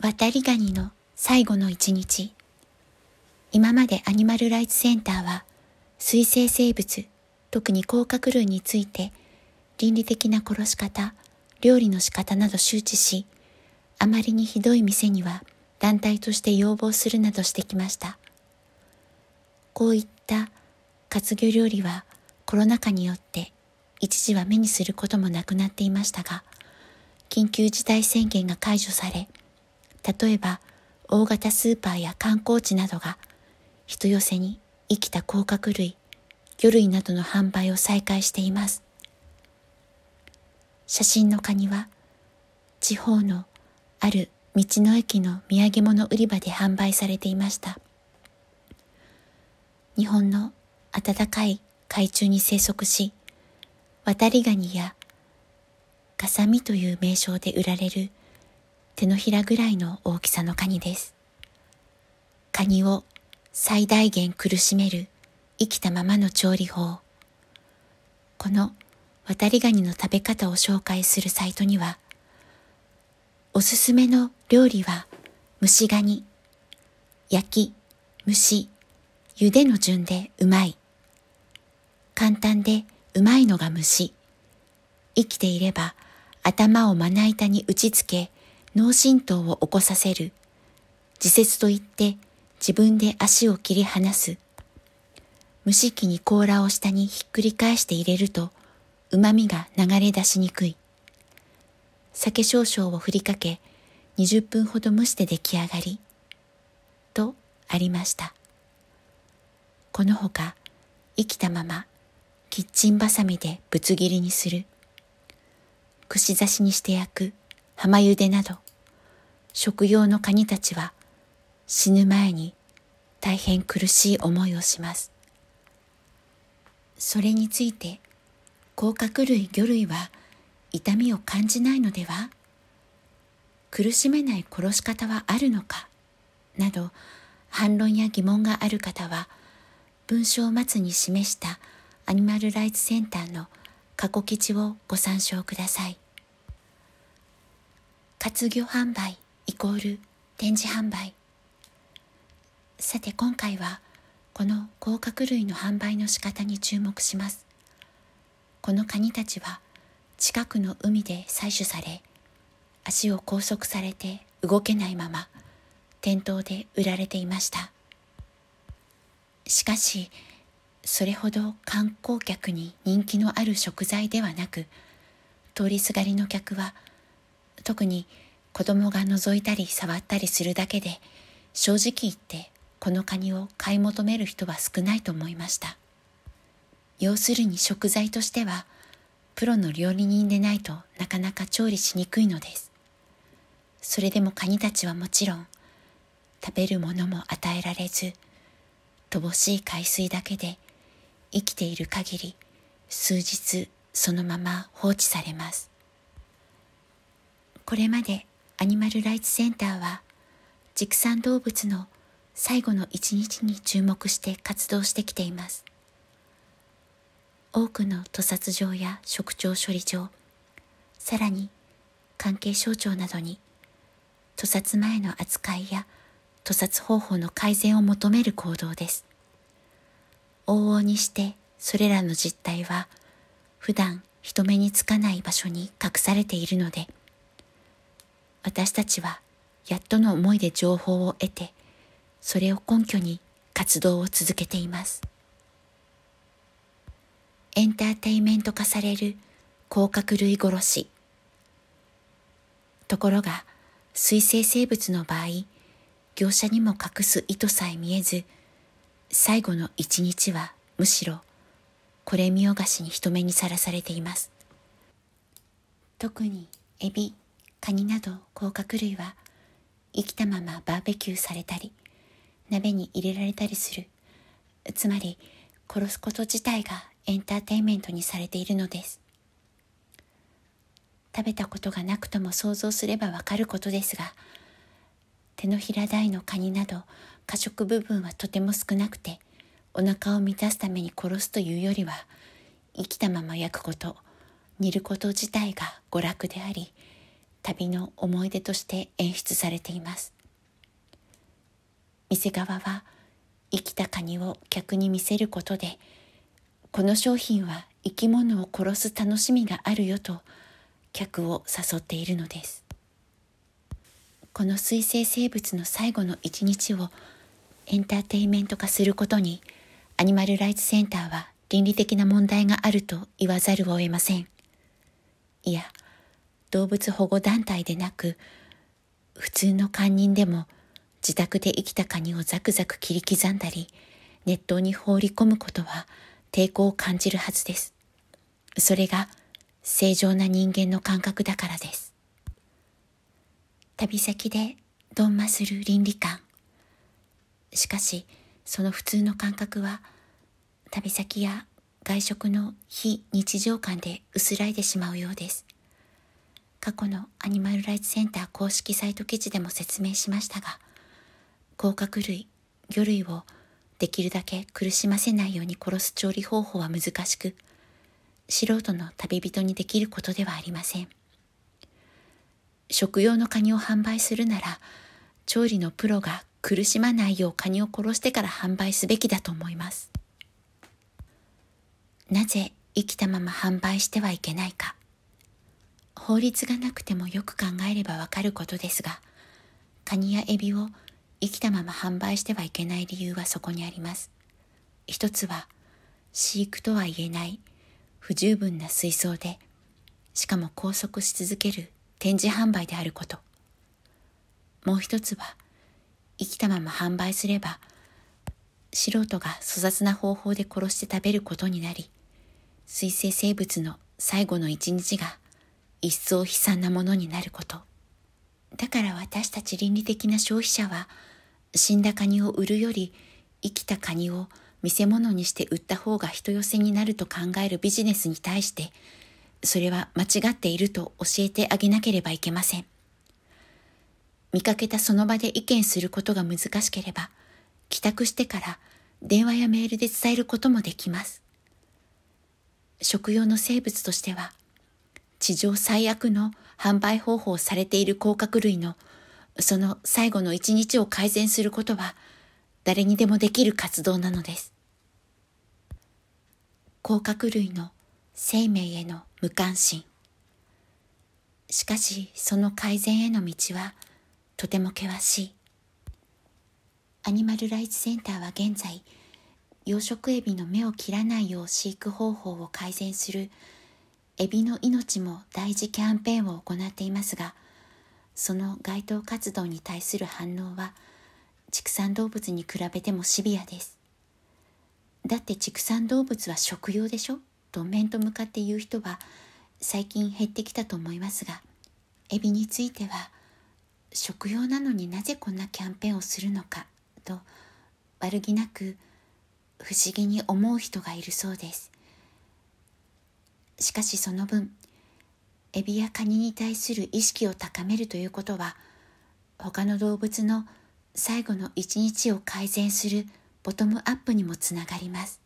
渡りガニの最後の一日。今までアニマルライツセンターは水生生物特に甲殻類について倫理的な殺し方料理の仕方など周知しあまりにひどい店には団体として要望するなどしてきました。こういった活魚料理はコロナ禍によって一時は目にすることもなくなっていましたが緊急事態宣言が解除され例えば大型スーパーや観光地などが人寄せに生きた甲殻類、魚類などの販売を再開しています。写真のカニは地方のある道の駅の土産物売り場で販売されていました。日本の暖かい海中に生息し、渡りガニやガサミという名称で売られる手のひらぐらいの大きさのカニです。カニを最大限苦しめる生きたままの調理法。この渡りガニの食べ方を紹介するサイトには、おすすめの料理は蒸しガニ、焼き、蒸し、茹での順でうまい。簡単でうまいのが蒸し。生きていれば頭をまな板に打ちつけ脳震盪を起こさせる。自節と言って自分で足を切り離す。蒸し器に甲羅を下にひっくり返して入れると、旨味が流れ出しにくい。酒少々を振りかけ、20分ほど蒸して出来上がり。とありました。このほか、生きたまま、キッチンバサミでぶつ切りにする。串刺しにして焼く、浜茹でなど、食用のカニたちは死ぬ前に大変苦しい思いをします。それについて甲殻類魚類は痛みを感じないのでは？苦しめない殺し方はあるのか？など反論や疑問がある方は文章末に示したアニマルライツセンターの過去記事をご参照ください。活魚販売イコール展示販売。さて今回はこの甲殻類の販売の仕方に注目します。このカニたちは近くの海で採取され足を拘束されて動けないまま店頭で売られていました。しかしそれほど観光客に人気のある食材ではなく通りすがりの客は特に子供が覗いたり触ったりするだけで正直言ってこのカニを買い求める人は少ないと思いました。要するに食材としてはプロの料理人でないとなかなか調理しにくいのです。それでもカニたちはもちろん食べるものも与えられず乏しい海水だけで生きている限り数日そのまま放置されます。これまでアニマルライツセンターは畜産動物の最後の一日に注目して活動してきています。多くの屠殺場や食鳥処理場さらに関係省庁などに屠殺前の扱いや屠殺方法の改善を求める行動です。往々にしてそれらの実態は普段人目につかない場所に隠されているので私たちはやっとの思いで情報を得て、それを根拠に活動を続けています。エンターテイメント化される甲殻類殺し。ところが、水生生物の場合、業者にも隠す意図さえ見えず、最後の一日はむしろこれ見よがしに人目にさらされています。特にエビ、カニなど甲殻類は生きたままバーベキューされたり鍋に入れられたりする。つまり殺すこと自体がエンターテインメントにされているのです。食べたことがなくとも想像すればわかることですが手のひら大のカニなど過食部分はとても少なくてお腹を満たすために殺すというよりは生きたまま焼くこと煮ること自体が娯楽であり旅の思い出として演出されています。店側は生きたカニを客に見せることでこの商品は生き物を殺す楽しみがあるよと客を誘っているのです。この水生生物の最後の一日をエンターテインメント化することにアニマルライツセンターは倫理的な問題があると言わざるを得ません。いや動物保護団体でなく普通の堪忍でも自宅で生きたカニをザクザク切り刻んだり熱湯に放り込むことは抵抗を感じるはずです。それが正常な人間の感覚だからです。旅先でドンマする倫理観。しかし、その普通の感覚は、旅先や外食の非日常感で薄らいでしまうようです。過去のアニマルライツセンター公式サイト記事でも説明しましたが、甲殻類、魚類をできるだけ苦しませないように殺す調理方法は難しく、素人の旅人にできることではありません。食用のカニを販売するなら、調理のプロが苦しまないようカニを殺してから販売すべきだと思います。なぜ生きたまま販売してはいけないか。法律がなくてもよく考えればわかることですが、カニやエビを生きたまま販売してはいけない理由はそこにあります。一つは、飼育とは言えない不十分な水槽で、しかも拘束し続ける展示販売であること。もう一つは、生きたまま販売すれば、素人が粗雑な方法で殺して食べることになり、水生生物の最後の一日が一層悲惨なものになること。だから私たち倫理的な消費者は、死んだカニを売るより生きたカニを見せ物にして売った方が人寄せになると考えるビジネスに対して、それは間違っていると教えてあげなければいけません。見かけたその場で意見することが難しければ、帰宅してから電話やメールで伝えることもできます。食用の生物としては、地上最悪の販売方法をされている甲殻類のその最後の一日を改善することは誰にでもできる活動なのです。甲殻類の生命への無関心。しかしその改善への道はとても険しい。アニマルライツセンターは現在、養殖エビの目を切らないよう飼育方法を改善するエビの命も大事キャンペーンを行っていますが、その街頭活動に対する反応は畜産動物に比べてもシビアです。だって畜産動物は食用でしょ？と面と向かって言う人は最近減ってきたと思いますが、エビについては食用なのになぜこんなキャンペーンをするのか？と悪気なく不思議に思う人がいるそうです。しかしその分エビやカニに対する意識を高めるということは他の動物の最後の一日を改善するボトムアップにもつながります。